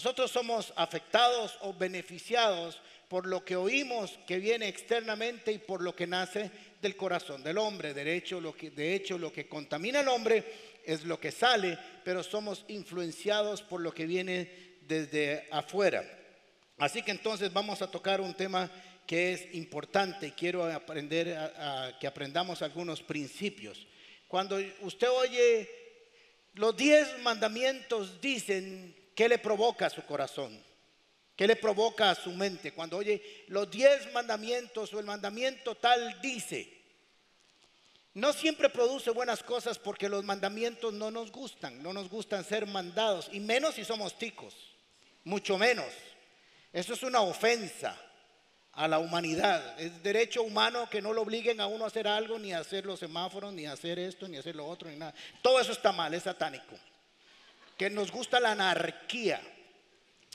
Nosotros somos afectados o beneficiados por lo que oímos que viene externamente y por lo que nace del corazón del hombre. De hecho, lo que, de hecho, lo que contamina al hombre es lo que sale, pero somos influenciados por lo que viene desde afuera. Así que entonces vamos a tocar un tema que es importante. Quiero aprender a, que aprendamos algunos principios. Cuando usted oye los diez mandamientos dicen qué le provoca a su corazón, qué le provoca a su mente. Cuando oye los diez mandamientos o el mandamiento tal dice, no siempre produce buenas cosas porque los mandamientos no nos gustan, no nos gustan ser mandados, y menos si somos ticos, mucho menos. Eso es una ofensa a la humanidad. Es derecho humano que no lo obliguen a uno a hacer algo, ni a hacer los semáforos, ni a hacer esto, ni a hacer lo otro, ni nada. Todo eso está mal, es satánico. Que nos gusta la anarquía,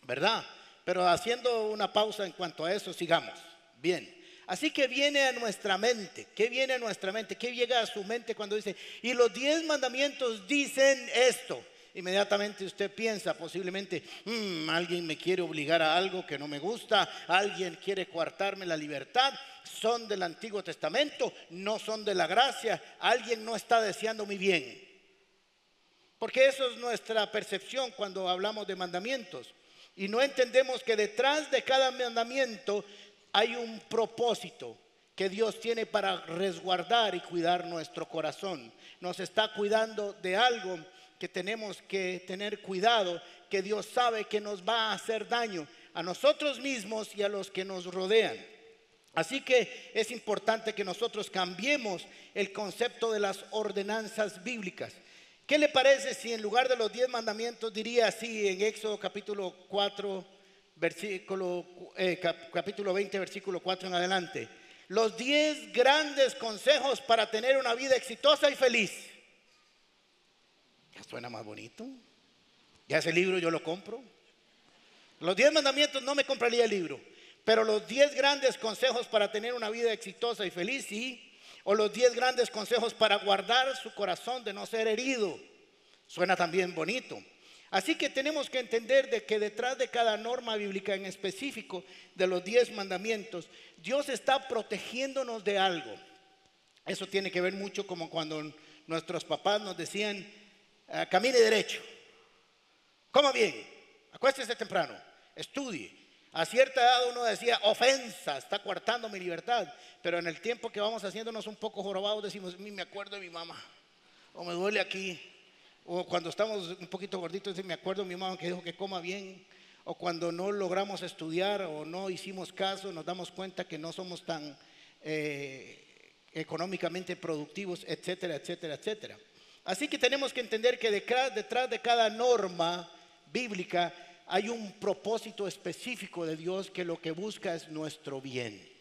¿verdad? Pero haciendo una pausa en cuanto a eso, sigamos. Bien. Así que viene a nuestra mente. ¿Qué viene a nuestra mente? ¿Qué llega a su mente cuando dice, y los diez mandamientos dicen esto? Inmediatamente usted piensa posiblemente, mm, alguien me quiere obligar a algo que no me gusta, alguien quiere coartarme la libertad, son del Antiguo Testamento, no son de la gracia, alguien no está deseando mi bien. Porque eso es nuestra percepción cuando hablamos de mandamientos. Y no entendemos que detrás de cada mandamiento hay un propósito que Dios tiene para resguardar y cuidar nuestro corazón. Nos está cuidando de algo que tenemos que tener cuidado, que Dios sabe que nos va a hacer daño a nosotros mismos y a los que nos rodean. Así que es importante que nosotros cambiemos el concepto de las ordenanzas bíblicas. ¿Qué le parece si en lugar de los diez mandamientos diría así en Éxodo capítulo 4, versículo, eh, capítulo 20, versículo 4 en adelante. Los 10 grandes consejos para tener una vida exitosa y feliz. Ya suena más bonito. Ya ese libro yo lo compro. Los 10 mandamientos no me compraría el libro, pero los 10 grandes consejos para tener una vida exitosa y feliz, sí. O los 10 grandes consejos para guardar su corazón de no ser herido. Suena también bonito. Así que tenemos que entender de que detrás de cada norma bíblica en específico de los diez mandamientos, Dios está protegiéndonos de algo. Eso tiene que ver mucho como cuando nuestros papás nos decían, ah, camine derecho, coma bien, acuéstese temprano, estudie. A cierta edad uno decía, ofensa, está coartando mi libertad. Pero en el tiempo que vamos haciéndonos un poco jorobados decimos, me acuerdo de mi mamá, o me duele aquí, o cuando estamos un poquito gorditos, me acuerdo mi mamá que dijo que coma bien. O cuando no logramos estudiar o no hicimos caso, nos damos cuenta que no somos tan eh, económicamente productivos, etcétera, etcétera, etcétera. Así que tenemos que entender que detrás de cada norma bíblica hay un propósito específico de Dios que lo que busca es nuestro bien.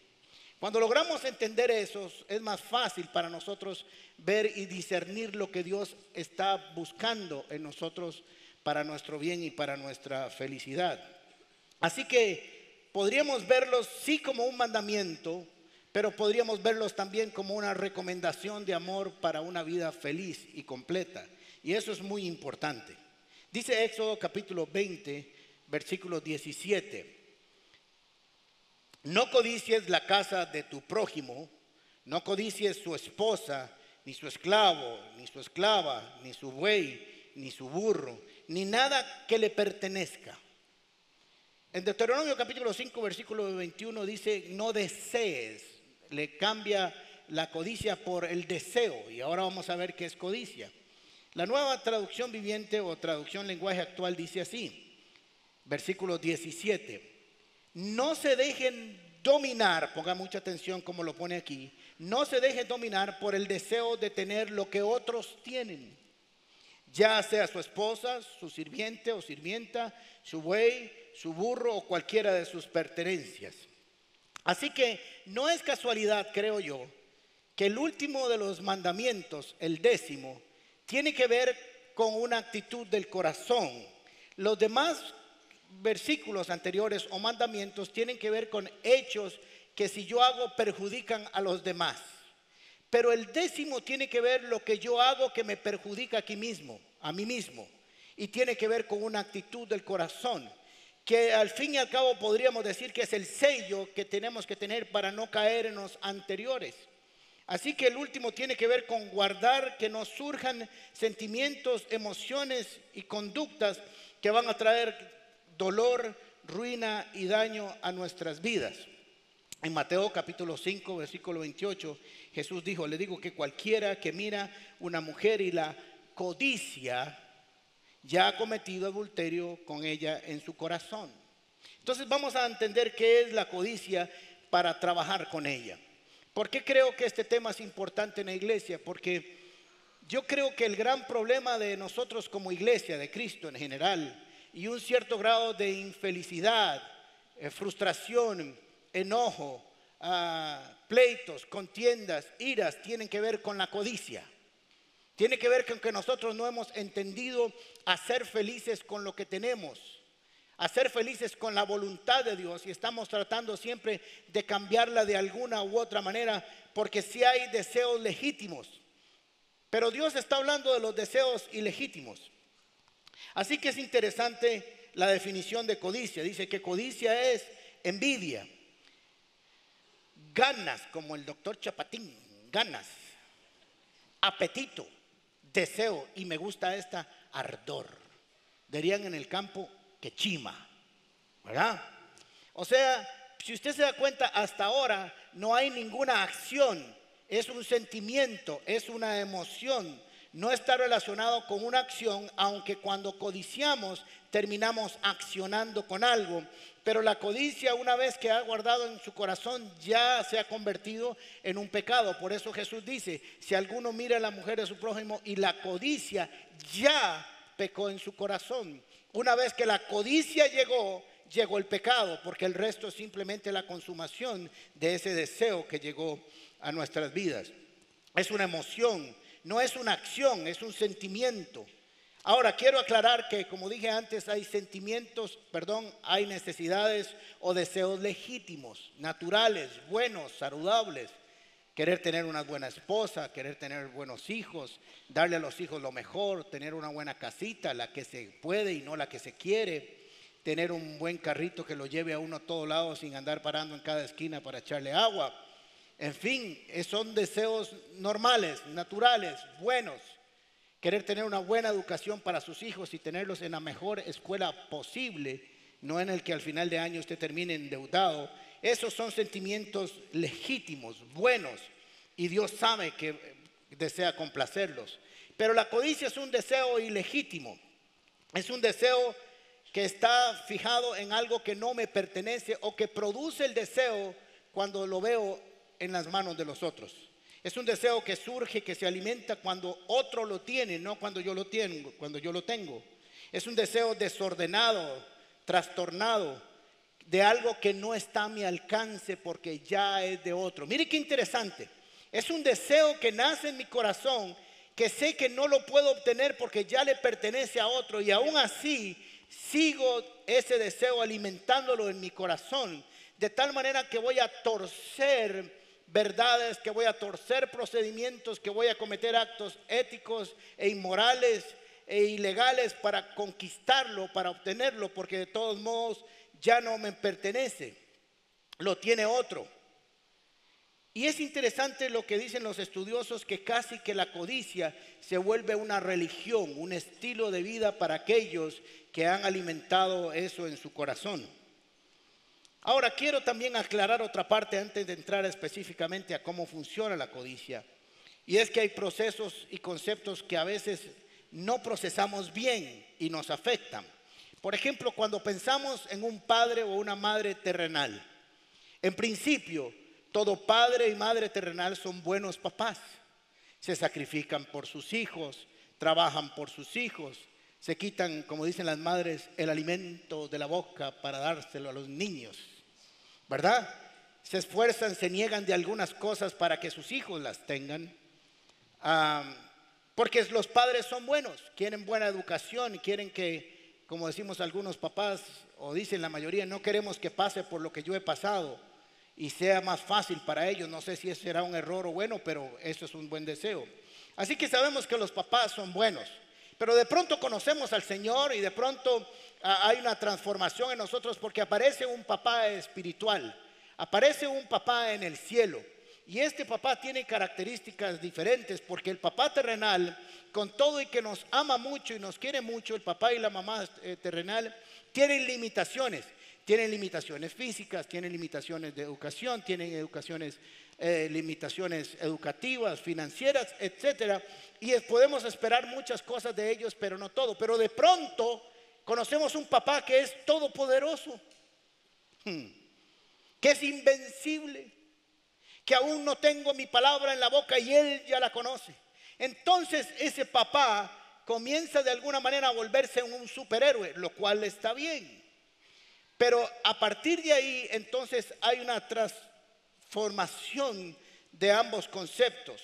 Cuando logramos entender eso, es más fácil para nosotros ver y discernir lo que Dios está buscando en nosotros para nuestro bien y para nuestra felicidad. Así que podríamos verlos sí como un mandamiento, pero podríamos verlos también como una recomendación de amor para una vida feliz y completa. Y eso es muy importante. Dice Éxodo capítulo 20, versículo 17. No codicies la casa de tu prójimo, no codicies su esposa, ni su esclavo, ni su esclava, ni su buey, ni su burro, ni nada que le pertenezca. En Deuteronomio capítulo 5, versículo 21 dice, no desees, le cambia la codicia por el deseo, y ahora vamos a ver qué es codicia. La nueva traducción viviente o traducción lenguaje actual dice así, versículo 17 no se dejen dominar, ponga mucha atención como lo pone aquí, no se dejen dominar por el deseo de tener lo que otros tienen, ya sea su esposa, su sirviente o sirvienta, su buey, su burro o cualquiera de sus pertenencias. Así que no es casualidad, creo yo, que el último de los mandamientos, el décimo, tiene que ver con una actitud del corazón. Los demás versículos anteriores o mandamientos tienen que ver con hechos que si yo hago perjudican a los demás. Pero el décimo tiene que ver lo que yo hago que me perjudica aquí mismo, a mí mismo. Y tiene que ver con una actitud del corazón. que al fin y al cabo podríamos decir que es el sello que tenemos que tener para no caer en los anteriores. Así que el último tiene que ver con guardar que nos surjan sentimientos, emociones y conductas que van a traer dolor, ruina y daño a nuestras vidas. En Mateo capítulo 5, versículo 28, Jesús dijo, le digo que cualquiera que mira una mujer y la codicia, ya ha cometido adulterio con ella en su corazón. Entonces vamos a entender qué es la codicia para trabajar con ella. ¿Por qué creo que este tema es importante en la iglesia? Porque yo creo que el gran problema de nosotros como iglesia, de Cristo en general, y un cierto grado de infelicidad, eh, frustración, enojo, ah, pleitos, contiendas, iras, tienen que ver con la codicia. Tiene que ver con que nosotros no hemos entendido a ser felices con lo que tenemos, a ser felices con la voluntad de Dios y estamos tratando siempre de cambiarla de alguna u otra manera porque si hay deseos legítimos. Pero Dios está hablando de los deseos ilegítimos. Así que es interesante la definición de codicia. Dice que codicia es envidia, ganas, como el doctor Chapatín, ganas, apetito, deseo, y me gusta esta ardor. Dirían en el campo que chima, ¿verdad? O sea, si usted se da cuenta, hasta ahora no hay ninguna acción, es un sentimiento, es una emoción, no está relacionado con una acción, aunque cuando codiciamos terminamos accionando con algo. Pero la codicia, una vez que ha guardado en su corazón, ya se ha convertido en un pecado. Por eso Jesús dice, si alguno mira a la mujer de su prójimo y la codicia, ya pecó en su corazón. Una vez que la codicia llegó, llegó el pecado, porque el resto es simplemente la consumación de ese deseo que llegó a nuestras vidas. Es una emoción no es una acción, es un sentimiento. Ahora, quiero aclarar que, como dije antes, hay sentimientos, perdón, hay necesidades o deseos legítimos, naturales, buenos, saludables. Querer tener una buena esposa, querer tener buenos hijos, darle a los hijos lo mejor, tener una buena casita, la que se puede y no la que se quiere, tener un buen carrito que lo lleve a uno a todos lados sin andar parando en cada esquina para echarle agua en fin, son deseos normales, naturales, buenos. Querer tener una buena educación para sus hijos y tenerlos en la mejor escuela posible, no en el que al final de año usted termine endeudado. Esos son sentimientos legítimos, buenos, y Dios sabe que desea complacerlos. Pero la codicia es un deseo ilegítimo, es un deseo que está fijado en algo que no me pertenece o que produce el deseo cuando lo veo en las manos de los otros. Es un deseo que surge, que se alimenta cuando otro lo tiene, no cuando yo lo tengo, cuando yo lo tengo. Es un deseo desordenado, trastornado, de algo que no está a mi alcance porque ya es de otro. Mire qué interesante. Es un deseo que nace en mi corazón, que sé que no lo puedo obtener porque ya le pertenece a otro y aún así sigo ese deseo alimentándolo en mi corazón, de tal manera que voy a torcer verdades, que voy a torcer procedimientos, que voy a cometer actos éticos e inmorales e ilegales para conquistarlo, para obtenerlo, porque de todos modos ya no me pertenece, lo tiene otro. Y es interesante lo que dicen los estudiosos, que casi que la codicia se vuelve una religión, un estilo de vida para aquellos que han alimentado eso en su corazón. Ahora quiero también aclarar otra parte antes de entrar específicamente a cómo funciona la codicia. Y es que hay procesos y conceptos que a veces no procesamos bien y nos afectan. Por ejemplo, cuando pensamos en un padre o una madre terrenal. En principio, todo padre y madre terrenal son buenos papás. Se sacrifican por sus hijos, trabajan por sus hijos, se quitan, como dicen las madres, el alimento de la boca para dárselo a los niños. ¿Verdad? Se esfuerzan, se niegan de algunas cosas para que sus hijos las tengan. porque los padres son buenos, quieren buena educación y quieren que, como decimos algunos papás, o dicen la mayoría, no queremos que pase por lo que yo he pasado y sea más fácil para ellos. No sé si ese será un error o bueno, pero eso es un buen deseo. Así que sabemos que los papás son buenos. Pero de pronto conocemos al Señor y de pronto ah, hay una transformación en nosotros porque aparece un papá espiritual, aparece un papá en el cielo. Y este papá tiene características diferentes porque el papá terrenal, con todo y que nos ama mucho y nos quiere mucho, el papá y la mamá eh, terrenal, tienen limitaciones. Tienen limitaciones físicas, tienen limitaciones de educación, tienen educaciones, eh, limitaciones educativas, financieras, etcétera. Y podemos esperar muchas cosas de ellos, pero no todo. Pero de pronto conocemos un papá que es todopoderoso, hmm, que es invencible, que aún no tengo mi palabra en la boca y él ya la conoce. Entonces ese papá comienza de alguna manera a volverse un superhéroe, lo cual está bien. Pero a partir de ahí entonces hay una transformación de ambos conceptos.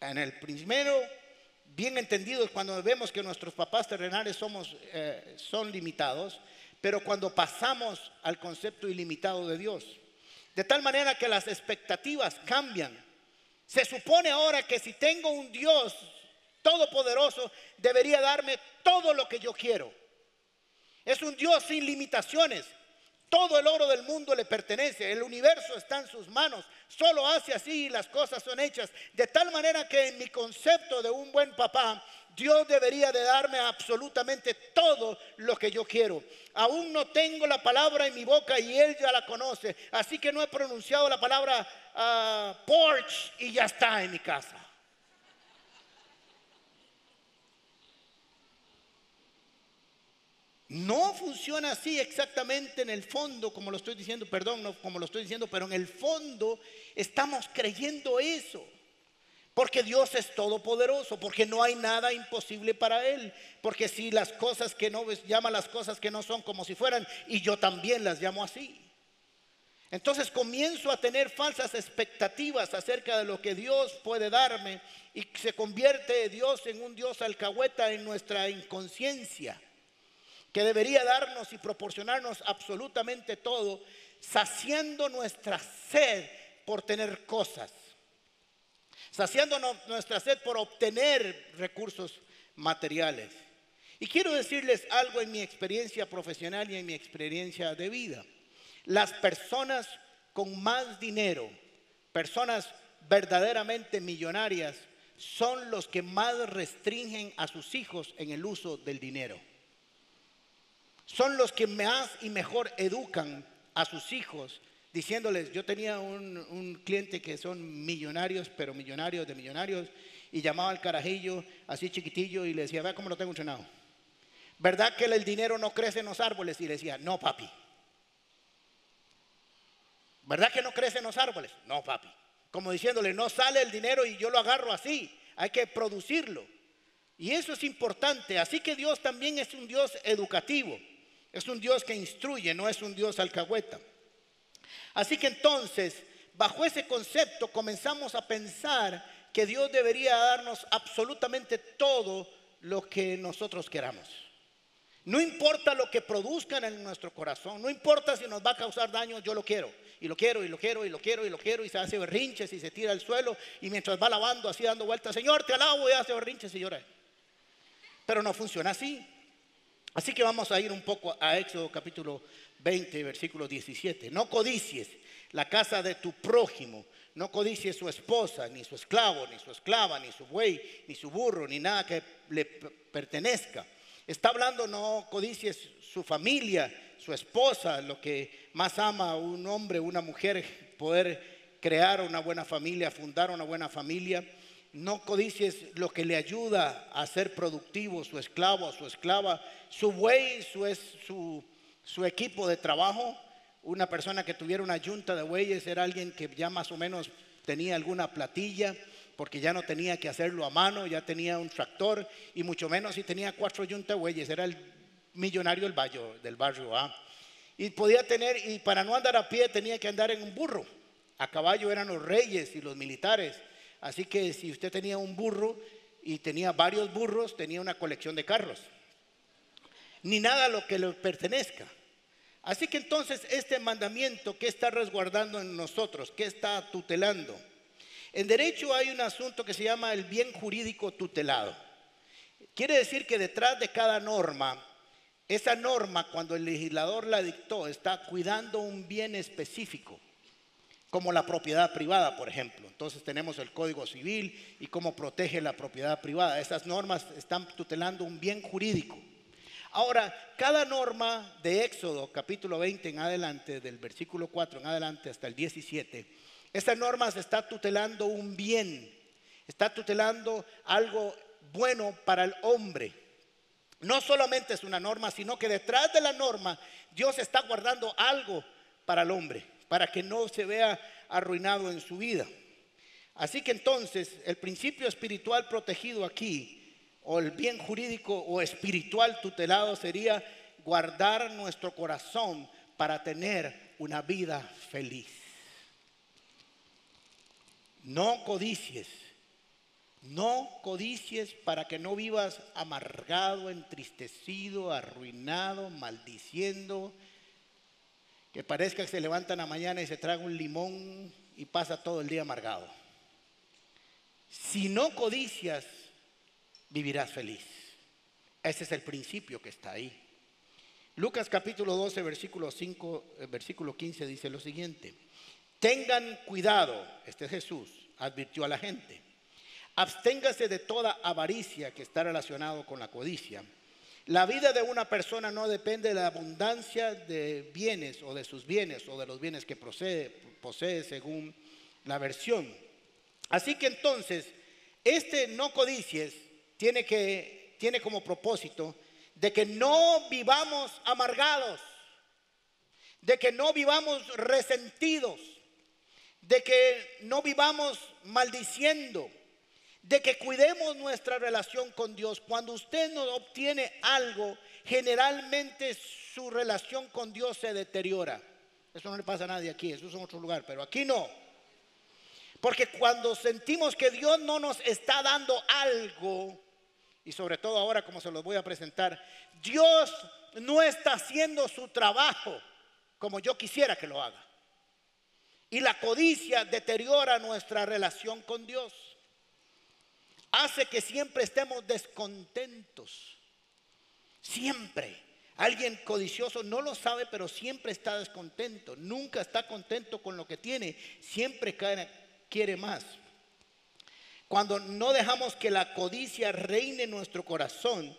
En el primero, bien entendido, cuando vemos que nuestros papás terrenales somos, eh, son limitados, pero cuando pasamos al concepto ilimitado de Dios. De tal manera que las expectativas cambian. Se supone ahora que si tengo un Dios todopoderoso, debería darme todo lo que yo quiero. Es un Dios sin limitaciones. Todo el oro del mundo le pertenece. El universo está en sus manos. Solo hace así y las cosas son hechas. De tal manera que en mi concepto de un buen papá, Dios debería de darme absolutamente todo lo que yo quiero. Aún no tengo la palabra en mi boca y Él ya la conoce. Así que no he pronunciado la palabra ah, porch y ya está en mi casa. No funciona así exactamente en el fondo, como lo estoy diciendo, perdón, no como lo estoy diciendo, pero en el fondo estamos creyendo eso. Porque Dios es todopoderoso, porque no hay nada imposible para Él. Porque si las cosas que no ves, llama las cosas que no son como si fueran, y yo también las llamo así. Entonces comienzo a tener falsas expectativas acerca de lo que Dios puede darme y se convierte Dios en un Dios alcahueta en nuestra inconsciencia que debería darnos y proporcionarnos absolutamente todo, saciando nuestra sed por tener cosas, saciando nuestra sed por obtener recursos materiales. Y quiero decirles algo en mi experiencia profesional y en mi experiencia de vida. Las personas con más dinero, personas verdaderamente millonarias, son los que más restringen a sus hijos en el uso del dinero son los que más y mejor educan a sus hijos, diciéndoles, yo tenía un, cliente que son millonarios, pero millonarios de millonarios, y llamaba al carajillo así chiquitillo y le decía, vea cómo lo tengo entrenado. ¿Verdad que el dinero no crece en los árboles? Y le decía, no, papi. ¿Verdad que no crece en los árboles? No, papi. Como diciéndole, no sale el dinero y yo lo agarro así, hay que producirlo. Y eso es importante. Así que Dios también es un Dios educativo. Es un Dios que instruye, no es un Dios alcahueta. Así que entonces, bajo ese concepto, comenzamos a pensar que Dios debería darnos absolutamente todo lo que nosotros queramos. No importa lo que produzcan en nuestro corazón, no importa si nos va a causar daño, yo lo quiero, y lo quiero, y lo quiero, y lo quiero, y lo quiero, y se hace berrinches y se tira al suelo, y mientras va lavando, así dando vueltas, Señor, te alabo, y hace berrinches y llora. Pero no funciona así. Así que vamos a ir un poco a Éxodo capítulo 20, versículo 17. No codicies la casa de tu prójimo, no codicies su esposa, ni su esclavo, ni su esclava, ni su buey, ni su burro, ni nada que le pertenezca. Está hablando, no codicies su familia, su esposa, lo que más ama un hombre, una mujer, poder crear una buena familia, fundar una buena familia no codicies lo que le ayuda a ser productivo, su esclavo, su esclava, su buey, su, su, equipo de trabajo. Una persona que tuviera una yunta de bueyes era alguien que ya más o menos tenía alguna platilla, porque ya no tenía que hacerlo a mano, ya tenía un tractor, y mucho menos si tenía cuatro yuntas de bueyes, era el millonario del barrio, del. Y podía tener, y para no andar a pie tenía que andar en un burro. A caballo eran los reyes y los militares. Así que si usted tenía un burro y tenía varios burros, tenía una colección de carros. Ni nada a lo que le pertenezca. Así que entonces este mandamiento, ¿qué está resguardando en nosotros? ¿Qué está tutelando? En derecho hay un asunto que se llama el bien jurídico tutelado. Quiere decir que detrás de cada norma, esa norma cuando el legislador la dictó está cuidando un bien específico, como la propiedad privada, por ejemplo. Entonces tenemos el Código Civil y cómo protege la propiedad privada. Esas normas están tutelando un bien jurídico. Ahora, cada norma de Éxodo, capítulo 20 en adelante, del versículo 4 en adelante hasta el 17, esa norma se está tutelando un bien, está tutelando algo bueno para el hombre. No solamente es una norma, sino que detrás de la norma Dios está guardando algo para el hombre, para que no se vea arruinado en su vida. Así que entonces el principio espiritual protegido aquí o el bien jurídico o espiritual tutelado sería guardar nuestro corazón para tener una vida feliz. No codicies, no codicies para que no vivas amargado, entristecido, arruinado, maldiciendo, que parezca que se levantan a mañana y se traga un limón y pasa todo el día amargado. Si no codicias, vivirás feliz. Ese es el principio que está ahí. Lucas capítulo 12, versículo 5, eh, versículo 15 dice lo siguiente. Tengan cuidado, este es Jesús, advirtió a la gente. Absténgase de toda avaricia que está relacionado con la codicia. La vida de una persona no depende de la abundancia de bienes o de sus bienes o de los bienes que posee, posee según la versión. Así que entonces, este no codicies tiene, que, tiene como propósito de que no vivamos amargados, de que no vivamos resentidos, de que no vivamos maldiciendo, de que cuidemos nuestra relación con Dios. Cuando usted no obtiene algo, generalmente su relación con Dios se deteriora. Eso no le pasa a nadie aquí, eso es en otro lugar, pero aquí no. Porque cuando sentimos que Dios no nos está dando algo, y sobre todo ahora como se los voy a presentar, Dios no está haciendo su trabajo como yo quisiera que lo haga. Y la codicia deteriora nuestra relación con Dios. Hace que siempre estemos descontentos. Siempre. Alguien codicioso no lo sabe, pero siempre está descontento. Nunca está contento con lo que tiene. Siempre quiere más. Cuando no dejamos que la codicia reine en nuestro corazón,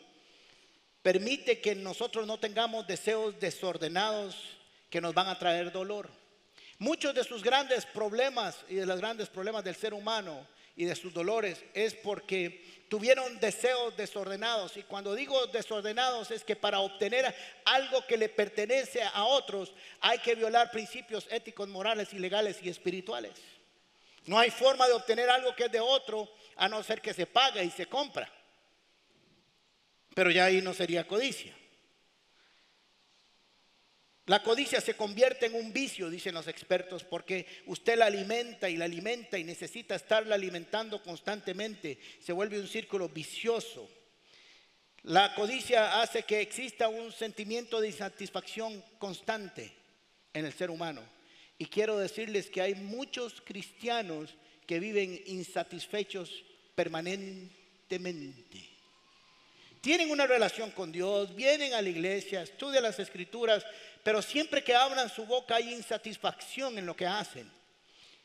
permite que nosotros no tengamos deseos desordenados que nos van a traer dolor. Muchos de sus grandes problemas y de los grandes problemas del ser humano y de sus dolores es porque tuvieron deseos desordenados. Y cuando digo desordenados es que para obtener algo que le pertenece a otros hay que violar principios éticos, morales legales y espirituales. No hay forma de obtener algo que es de otro a no ser que se pague y se compra. Pero ya ahí no sería codicia. La codicia se convierte en un vicio, dicen los expertos, porque usted la alimenta y la alimenta y necesita estarla alimentando constantemente. Se vuelve un círculo vicioso. La codicia hace que exista un sentimiento de insatisfacción constante en el ser humano. Y quiero decirles que hay muchos cristianos que viven insatisfechos permanentemente. Tienen una relación con Dios, vienen a la iglesia, estudian las escrituras, pero siempre que abran su boca hay insatisfacción en lo que hacen.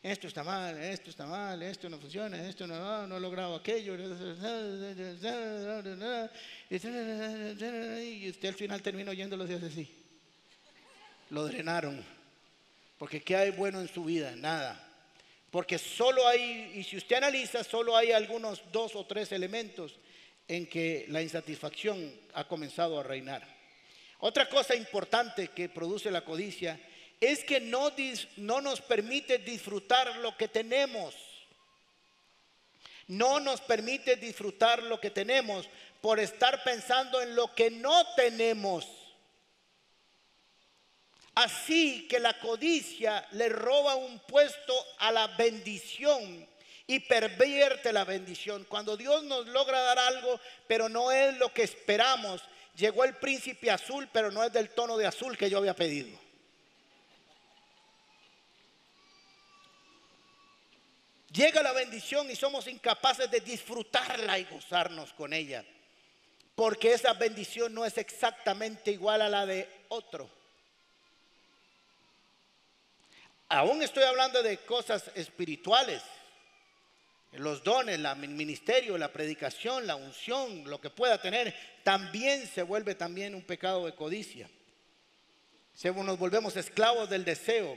Esto está mal, esto está mal, esto no funciona, esto no, no he logrado aquello. Y usted al final termina oyendo los días así. Lo drenaron. Porque ¿qué hay bueno en su vida? Nada. Porque solo hay, y si usted analiza, solo hay algunos dos o tres elementos en que la insatisfacción ha comenzado a reinar. Otra cosa importante que produce la codicia es que no, no nos permite disfrutar lo que tenemos. No nos permite disfrutar lo que tenemos por estar pensando en lo que no tenemos. Así que la codicia le roba un puesto a la bendición y pervierte la bendición. Cuando Dios nos logra dar algo, pero no es lo que esperamos, llegó el príncipe azul, pero no es del tono de azul que yo había pedido. Llega la bendición y somos incapaces de disfrutarla y gozarnos con ella. porque esa bendición no es exactamente igual a la de otro. Aún estoy hablando de cosas espirituales, los dones, el ministerio, la predicación, la unción, lo que pueda tener, también se vuelve también un pecado de codicia. Nos volvemos esclavos del deseo.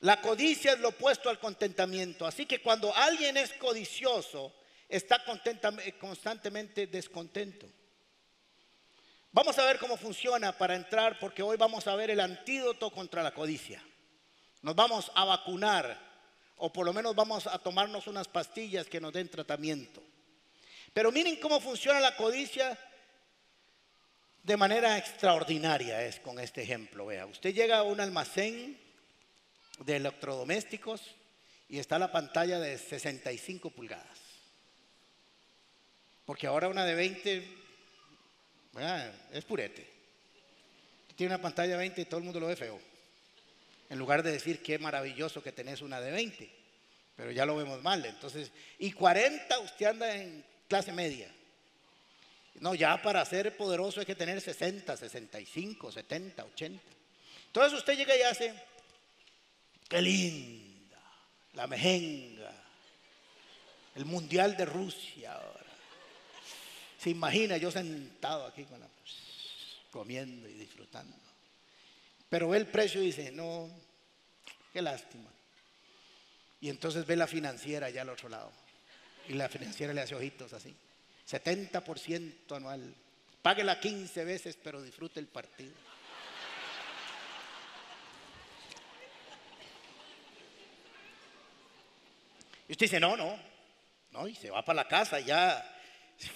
La codicia es lo opuesto al contentamiento. Así que cuando alguien es codicioso, está constantemente descontento. Vamos a ver cómo funciona para entrar, porque hoy vamos a ver el antídoto contra la codicia. Nos vamos a vacunar, o por lo menos vamos a tomarnos unas pastillas que nos den tratamiento. Pero miren cómo funciona la codicia de manera extraordinaria, es con este ejemplo. Vea, usted llega a un almacén de electrodomésticos y está la pantalla de 65 pulgadas. Porque ahora una de 20 es purete. Tiene una pantalla de 20 y todo el mundo lo ve feo. En lugar de decir qué maravilloso que tenés una de 20. Pero ya lo vemos mal. Entonces, y 40 usted anda en clase media. No, ya para ser poderoso hay que tener 60, 65, 70, 80. Entonces usted llega y hace Qué linda, la mejenga, el mundial de Rusia ahora. Se imagina yo sentado aquí con la, comiendo y disfrutando. Pero ve el precio y dice, no, qué lástima. Y entonces ve la financiera allá al otro lado. Y la financiera le hace ojitos así. 70% anual. Páguela 15 veces, pero disfrute el partido. Y usted dice, no, no, no, y se va para la casa, ya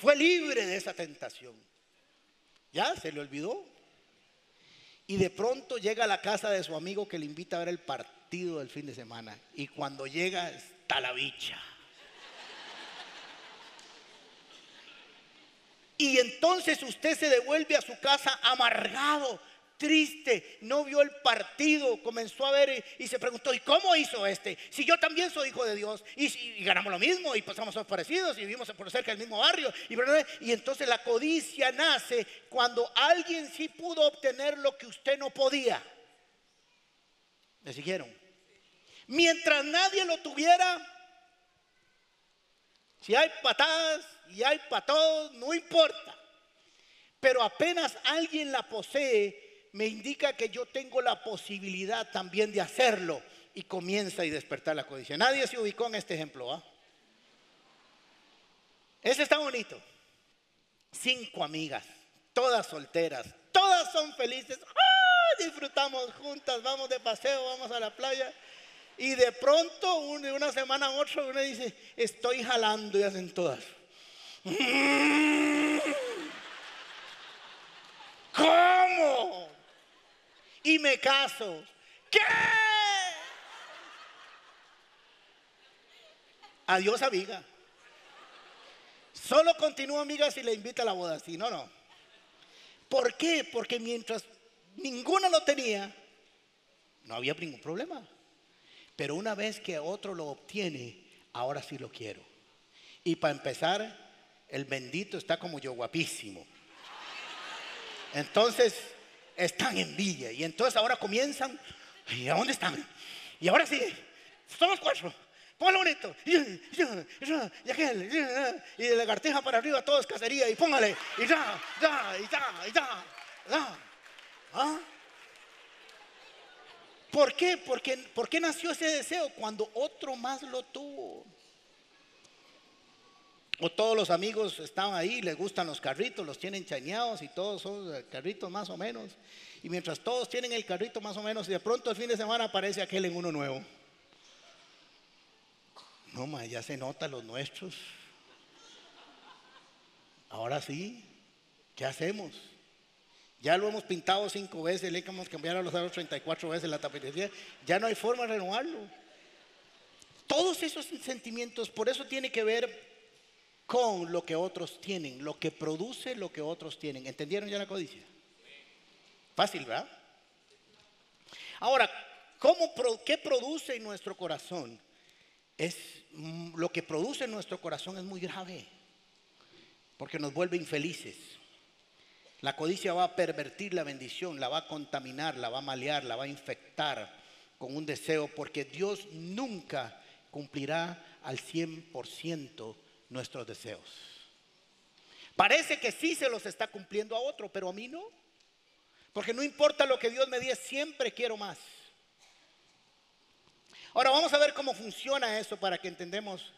fue libre de esa tentación. Ya se le olvidó. Y de pronto llega a la casa de su amigo que le invita a ver el partido del fin de semana. Y cuando llega está la bicha. Y entonces usted se devuelve a su casa amargado triste, no vio el partido, comenzó a ver y, se preguntó, ¿y cómo hizo este? Si yo también soy hijo de Dios y, ganamos lo mismo y pasamos a parecidos y vivimos por cerca del mismo barrio. Y, y entonces la codicia nace cuando alguien sí pudo obtener lo que usted no podía. ¿Me siguieron? Mientras nadie lo tuviera, si hay patadas y hay patos, no importa. Pero apenas alguien la posee, me indica que yo tengo la posibilidad también de hacerlo y comienza y despertar la codicia. Nadie se ubicó en este ejemplo. ¿ah? Ese está bonito. Cinco amigas, todas solteras, todas son felices. Disfrutamos juntas, vamos de paseo, vamos a la playa. Y de pronto, una semana a otra, uno dice, estoy jalando y hacen todas. ¿Cómo? Y me caso. ¿Qué? Adiós, amiga. Solo continúa amiga si le invita a la boda. Si no, no. ¿Por qué? Porque mientras ninguna lo tenía, no había ningún problema. Pero una vez que otro lo obtiene, ahora sí lo quiero. Y para empezar, el bendito está como yo, guapísimo. Entonces, están en Villa. Y entonces ahora comienzan, ¿y a dónde están? Y ahora sí, somos cuatro. Póngalo bonito. Y, de lagartija para arriba todo es cacería. Y póngale. Y ya, ya, y ya, y ya. ya. ¿Ah? ¿Por qué? Porque, ¿Por qué nació ese deseo cuando otro más lo tuvo? O todos los amigos están ahí, les gustan los carritos, los tienen chañados y todos son carritos más o menos. Y mientras todos tienen el carrito más o menos, y de pronto el fin de semana aparece aquel en uno nuevo. No, más ya se nota los nuestros. Ahora sí, ¿qué hacemos? Ya lo hemos pintado cinco veces, le hemos cambiado a los aros 34 veces la tapicería. Ya no hay forma de renovarlo. Todos esos sentimientos, por eso tiene que ver con lo que otros tienen, lo que produce lo que otros tienen. ¿Entendieron ya la codicia? Fácil, ¿verdad? Ahora, ¿cómo, ¿qué produce en nuestro corazón? Es, mm, lo que produce en nuestro corazón es muy grave. porque nos vuelve infelices. La codicia va a pervertir la bendición, la va a contaminar, la va a malear, la va a infectar con un deseo, porque Dios nunca cumplirá al 100% nuestros deseos. Parece que sí se los está cumpliendo a otro, pero a mí no. Porque no importa lo que Dios me diga, siempre quiero más. Ahora vamos a ver cómo funciona eso para que entendemos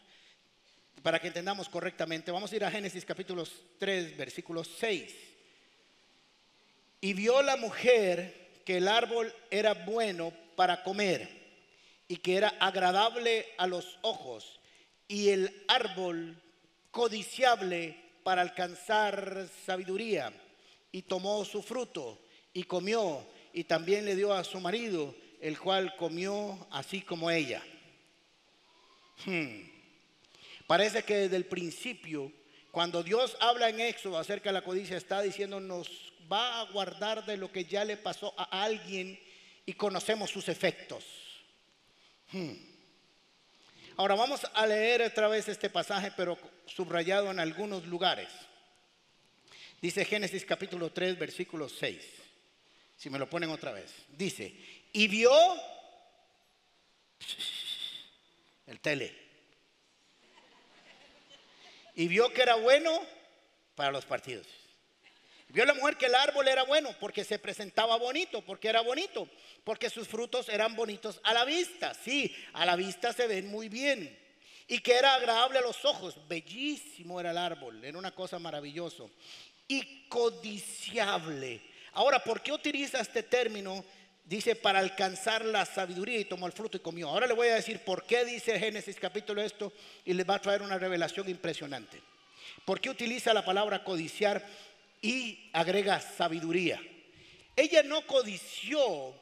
para que entendamos correctamente. Vamos a ir a Génesis capítulo 3, versículo 6. Y vio la mujer que el árbol era bueno para comer y que era agradable a los ojos y el árbol codiciable para alcanzar sabiduría y tomó su fruto y comió y también le dio a su marido, el cual comió así como ella. Hmm. Parece que desde el principio, cuando Dios habla en Éxodo acerca de la codicia, está diciendo nos va a guardar de lo que ya le pasó a alguien y conocemos sus efectos. Hmm. Ahora vamos a leer otra vez este pasaje, pero subrayado en algunos lugares. Dice Génesis capítulo 3, versículo 6. Si me lo ponen otra vez. Dice, y vio el tele. Y vio que era bueno para los partidos. Vio la mujer que el árbol era bueno porque se presentaba bonito, porque era bonito, porque sus frutos eran bonitos a la vista. Sí, a la vista se ven muy bien. Y que era agradable a los ojos. Bellísimo era el árbol, era una cosa maravillosa. Y codiciable Ahora, ¿por qué utiliza este término? Dice para alcanzar la sabiduría y tomó el fruto y comió. Ahora le voy a decir por qué dice Génesis capítulo esto y les va a traer una revelación impresionante. ¿Por qué utiliza la palabra codiciar y agrega sabiduría? Ella no codició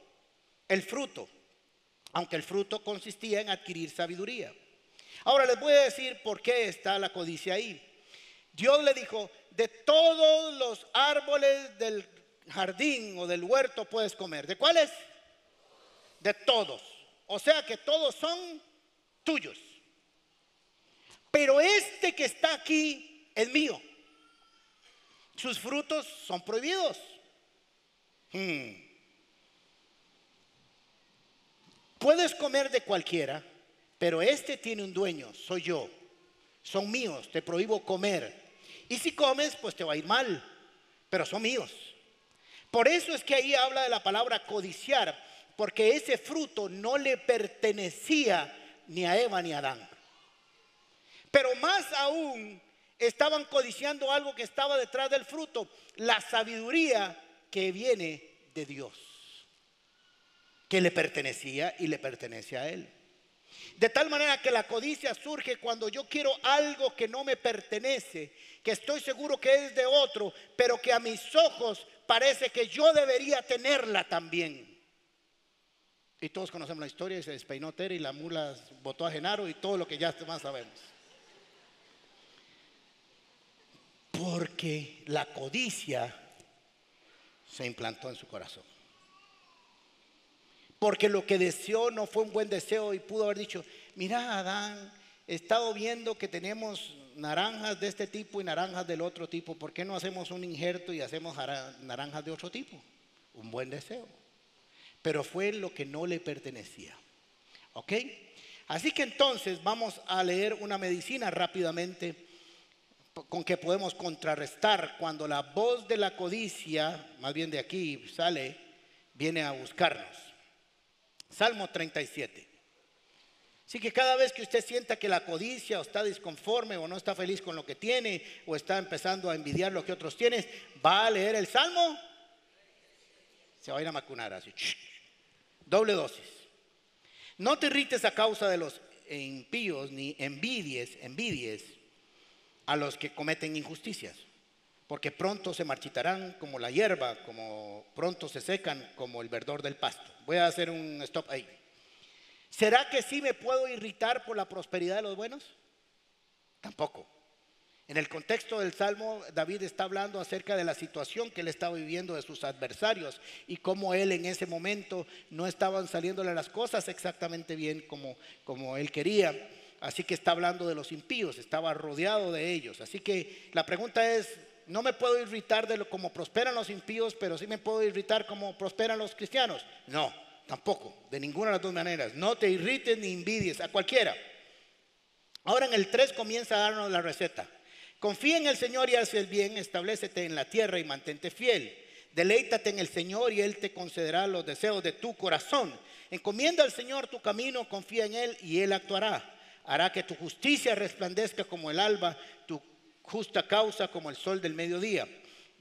el fruto, aunque el fruto consistía en adquirir sabiduría. Ahora les voy a decir por qué está la codicia ahí. Dios le dijo, de todos los árboles del jardín o del huerto puedes comer. ¿De cuáles? De todos. O sea que todos son tuyos. Pero este que está aquí es mío. Sus frutos son prohibidos. Hmm. Puedes comer de cualquiera, pero este tiene un dueño, soy yo. Son míos, te prohíbo comer. Y si comes, pues te va a ir mal, pero son míos. Por eso es que ahí habla de la palabra codiciar, porque ese fruto no le pertenecía ni a Eva ni a Adán. Pero más aún estaban codiciando algo que estaba detrás del fruto, la sabiduría que viene de Dios, que le pertenecía y le pertenece a Él. De tal manera que la codicia surge cuando yo quiero algo que no me pertenece, que estoy seguro que es de otro, pero que a mis ojos parece que yo debería tenerla también. Y todos conocemos la historia, y se despeinó Terry, y la mula botó a Genaro y todo lo que ya más sabemos. Porque la codicia se implantó en su corazón. Porque lo que deseó no fue un buen deseo y pudo haber dicho, mira Adán, he estado viendo que tenemos naranjas de este tipo y naranjas del otro tipo, ¿por qué no hacemos un injerto y hacemos naranjas de otro tipo? Un buen deseo. Pero fue lo que no le pertenecía. ¿Ok? Así que entonces vamos a leer una medicina rápidamente con que podemos contrarrestar cuando la voz de la codicia, más bien de aquí sale, viene a buscarnos. Salmo 37. Así que cada vez que usted sienta que la codicia o está disconforme o no está feliz con lo que tiene o está empezando a envidiar lo que otros tienen, va a leer el Salmo, se va a ir a macunar así. Doble dosis. No te irrites a causa de los impíos ni envidies, envidies a los que cometen injusticias, porque pronto se marchitarán como la hierba, como pronto se secan como el verdor del pasto. Voy a hacer un stop ahí. ¿Será que sí me puedo irritar por la prosperidad de los buenos? Tampoco. En el contexto del Salmo, David está hablando acerca de la situación que él estaba viviendo de sus adversarios y cómo él en ese momento no estaban saliéndole las cosas exactamente bien como, como él quería. Así que está hablando de los impíos, estaba rodeado de ellos. Así que la pregunta es, no me puedo irritar de lo como prosperan los impíos, pero sí me puedo irritar como prosperan los cristianos. No, tampoco, de ninguna de las dos maneras. No te irrites ni envidies a cualquiera. Ahora en el 3 comienza a darnos la receta. Confía en el Señor y haz el bien, establecete en la tierra y mantente fiel. Deleítate en el Señor y Él te concederá los deseos de tu corazón. Encomienda al Señor tu camino, confía en Él y Él actuará. Hará que tu justicia resplandezca como el alba, tu justa causa como el sol del mediodía.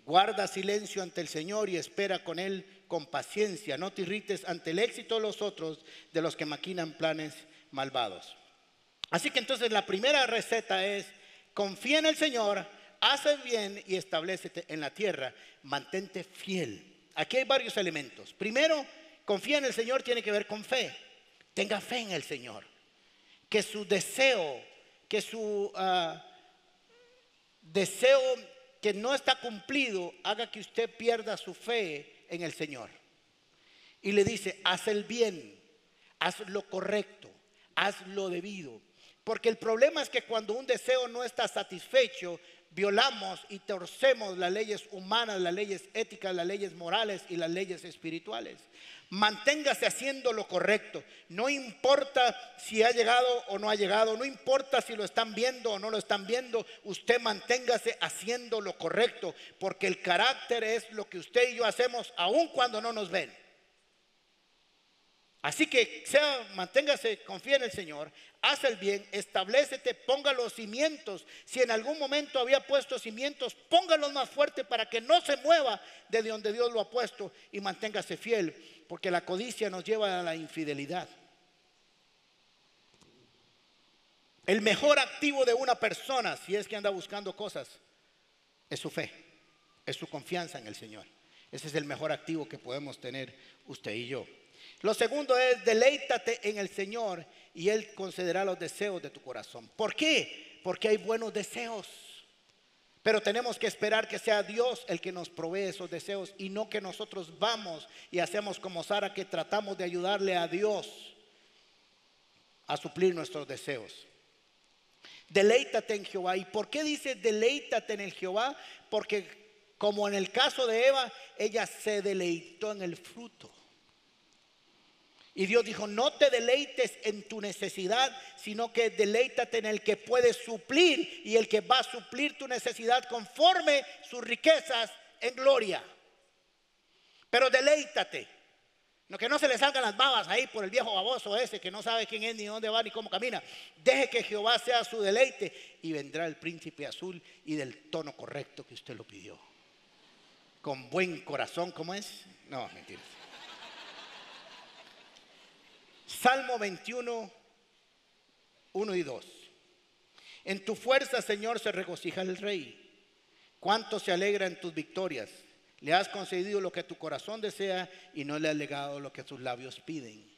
Guarda silencio ante el Señor y espera con Él con paciencia. No te irrites ante el éxito de los otros, de los que maquinan planes malvados. Así que entonces la primera receta es, confía en el Señor, haz bien y establecete en la tierra, mantente fiel. Aquí hay varios elementos. Primero, confía en el Señor tiene que ver con fe. Tenga fe en el Señor. Que su deseo, que su ah, deseo que no está cumplido haga que usted pierda su fe en el Señor. Y le dice, haz el bien, haz lo correcto, haz lo debido. Porque el problema es que cuando un deseo no está satisfecho, violamos y torcemos las leyes humanas, las leyes éticas, las leyes morales y las leyes espirituales. Manténgase haciendo lo correcto. No importa si ha llegado o no ha llegado, no importa si lo están viendo o no lo están viendo, usted manténgase haciendo lo correcto, porque el carácter es lo que usted y yo hacemos aun cuando no nos ven. Así que sea, manténgase, confía en el Señor, haz el bien, establecete, ponga los cimientos. Si en algún momento había puesto cimientos, póngalos más fuerte para que no se mueva de donde Dios lo ha puesto y manténgase fiel, porque la codicia nos lleva a la infidelidad. El mejor activo de una persona, si es que anda buscando cosas, es su fe, es su confianza en el Señor. Ese es el mejor activo que podemos tener usted y yo. Lo segundo es, deleítate en el Señor y Él concederá los deseos de tu corazón. ¿Por qué? Porque hay buenos deseos. Pero tenemos que esperar que sea Dios el que nos provee esos deseos y no que nosotros vamos y hacemos como Sara que tratamos de ayudarle a Dios a suplir nuestros deseos. Deleítate en Jehová. ¿Y por qué dice deleítate en el Jehová? Porque como en el caso de Eva, ella se deleitó en el fruto. Y Dios dijo, no te deleites en tu necesidad, sino que deleítate en el que puede suplir y el que va a suplir tu necesidad conforme sus riquezas en gloria. Pero deleítate. No que no se le salgan las babas ahí por el viejo baboso ese que no sabe quién es, ni dónde va, ni cómo camina. Deje que Jehová sea su deleite y vendrá el príncipe azul y del tono correcto que usted lo pidió. Con buen corazón, ¿cómo es? No, mentira. Salmo 21, 1 y 2. En tu fuerza, Señor, se regocija el rey. Cuánto se alegra en tus victorias. Le has concedido lo que tu corazón desea y no le has legado lo que tus labios piden.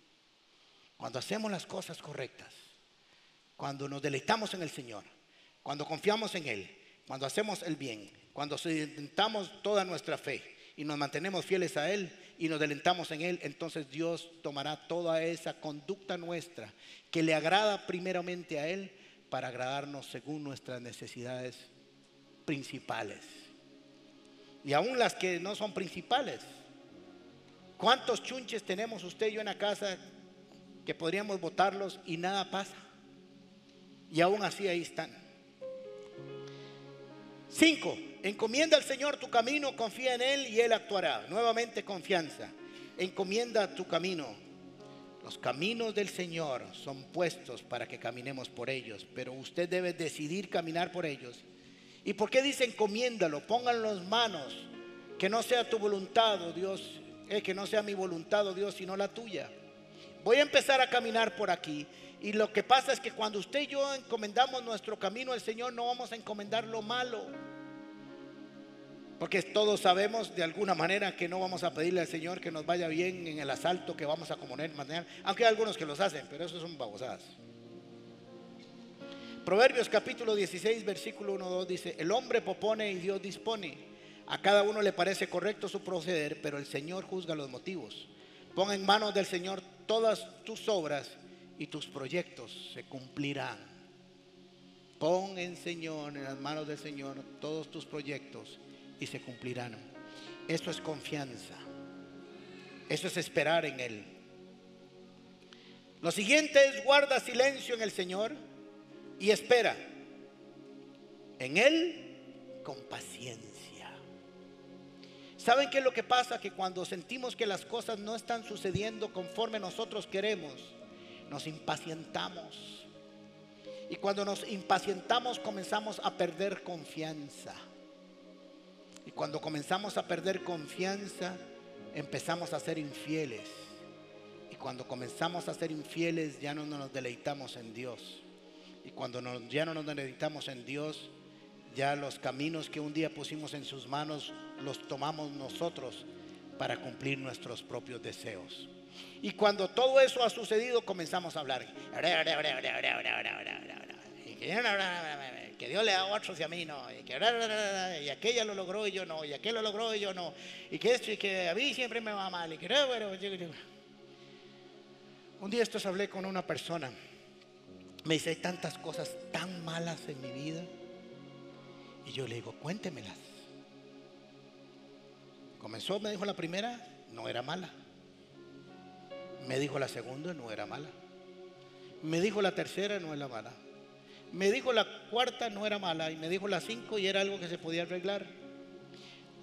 Cuando hacemos las cosas correctas, cuando nos deleitamos en el Señor, cuando confiamos en Él, cuando hacemos el bien, cuando intentamos toda nuestra fe y nos mantenemos fieles a Él, y nos delentamos en Él, entonces Dios tomará toda esa conducta nuestra que le agrada primeramente a Él para agradarnos según nuestras necesidades principales. Y aún las que no son principales. ¿Cuántos chunches tenemos usted y yo en la casa que podríamos votarlos y nada pasa? Y aún así ahí están. Cinco, encomienda al Señor tu camino, confía en Él y Él actuará. Nuevamente confianza. Encomienda tu camino. Los caminos del Señor son puestos para que caminemos por ellos, pero usted debe decidir caminar por ellos. ¿Y por qué dice encomiéndalo? Pónganlo en manos. Que no sea tu voluntad, oh Dios, eh, que no sea mi voluntad, oh Dios, sino la tuya. Voy a empezar a caminar por aquí. Y lo que pasa es que cuando usted y yo encomendamos nuestro camino al Señor, no vamos a encomendar lo malo. Porque todos sabemos de alguna manera que no vamos a pedirle al Señor que nos vaya bien en el asalto que vamos a comer mañana. Aunque hay algunos que los hacen, pero esos son babosadas. Proverbios capítulo 16, versículo 1, 2 dice, el hombre propone y Dios dispone. A cada uno le parece correcto su proceder, pero el Señor juzga los motivos. Pon en manos del Señor todas tus obras y tus proyectos se cumplirán. Pon en Señor, en las manos del Señor, todos tus proyectos y se cumplirán. Esto es confianza. Eso es esperar en Él. Lo siguiente es guarda silencio en el Señor y espera en Él con paciencia. ¿Saben qué es lo que pasa? Que cuando sentimos que las cosas no están sucediendo conforme nosotros queremos, nos impacientamos. Y cuando nos impacientamos comenzamos a perder confianza. Y cuando comenzamos a perder confianza, empezamos a ser infieles. Y cuando comenzamos a ser infieles, ya no nos deleitamos en Dios. Y cuando ya no nos deleitamos en Dios, ya los caminos que un día pusimos en sus manos los tomamos nosotros para cumplir nuestros propios deseos. Y cuando todo eso ha sucedido, comenzamos a hablar. Que Dios le da a otros y a mí no, y que aquella lo logró y yo no, y aquel lo logró y yo no, y que esto y que a mí siempre me va mal, y bueno, un día esto hablé con una persona, me dice, hay tantas cosas tan malas en mi vida, y yo le digo, cuéntemelas. Comenzó, me dijo la primera, no era mala. Me dijo la segunda, no era mala. Me dijo la tercera, no era mala. Me dijo la cuarta no era mala y me dijo la cinco y era algo que se podía arreglar.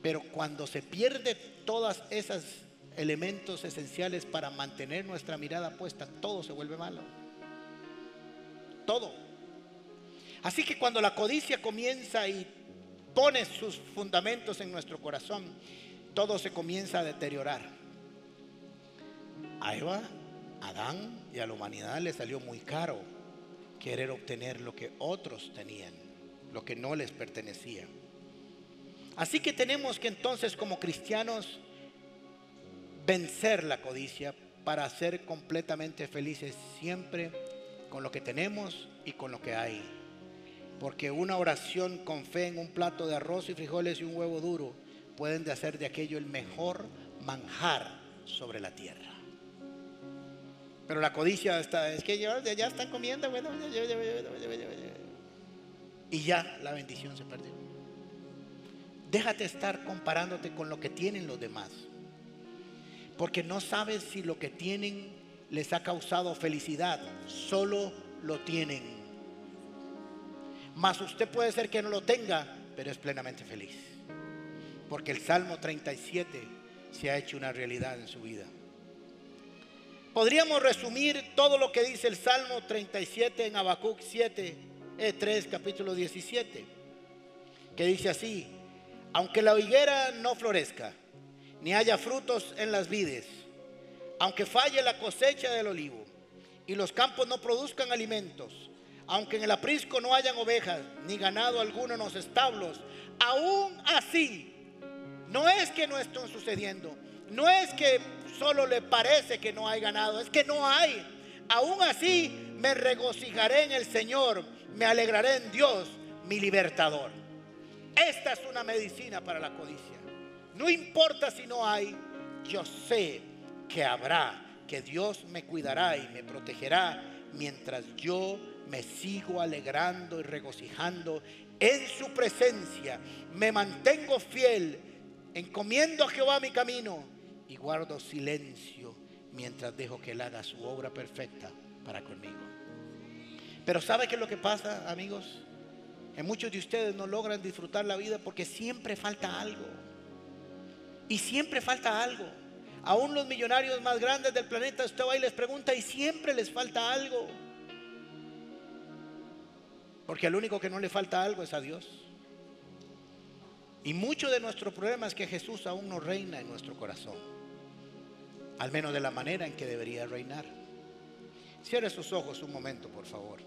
Pero cuando se pierde todas esas elementos esenciales para mantener nuestra mirada puesta, todo se vuelve malo. Todo. Así que cuando la codicia comienza y pone sus fundamentos en nuestro corazón, todo se comienza a deteriorar. A Eva, a Adán y a la humanidad le salió muy caro querer obtener lo que otros tenían, lo que no les pertenecía. Así que tenemos que entonces como cristianos vencer la codicia para ser completamente felices siempre con lo que tenemos y con lo que hay. Porque una oración con fe en un plato de arroz y frijoles y un huevo duro pueden hacer de aquello el mejor manjar sobre la tierra. Pero la codicia está, es que ya, están comiendo, y ya la bendición se perdió. Déjate estar comparándote con lo que tienen los demás. Porque no sabes si lo que tienen les ha causado felicidad. Solo lo tienen. Mas usted puede ser que no lo tenga, pero es plenamente feliz. Porque el Salmo 37 se ha hecho una realidad en su vida. Podríamos resumir todo lo que dice el Salmo 37 en Habacuc 7, 3, capítulo 17, que dice así, aunque la higuera no florezca, ni haya frutos en las vides, aunque falle la cosecha del olivo y los campos no produzcan alimentos, aunque en el aprisco no hayan ovejas ni ganado alguno en los establos, aún así, no es que no estén sucediendo, no es que solo le parece que no hay ganado, es que no hay. Aún así me regocijaré en el Señor, me alegraré en Dios, mi libertador. Esta es una medicina para la codicia. No importa si no hay, yo sé que habrá, que Dios me cuidará y me protegerá mientras yo me sigo alegrando y regocijando en su presencia. Me mantengo fiel, encomiendo a Jehová mi camino y guardo silencio mientras dejo que Él haga su obra perfecta para conmigo. Pero ¿sabe qué es lo que pasa, amigos? Que muchos de ustedes no logran disfrutar la vida porque siempre falta algo. Y siempre falta algo. Aún los millonarios más grandes del planeta, usted va y les pregunta y siempre les falta algo. Porque al único que no le falta algo es a Dios. Y mucho de nuestro problema es que Jesús aún no reina en nuestro corazón al menos de la manera en que debería reinar. Cierre sus ojos un momento, por favor.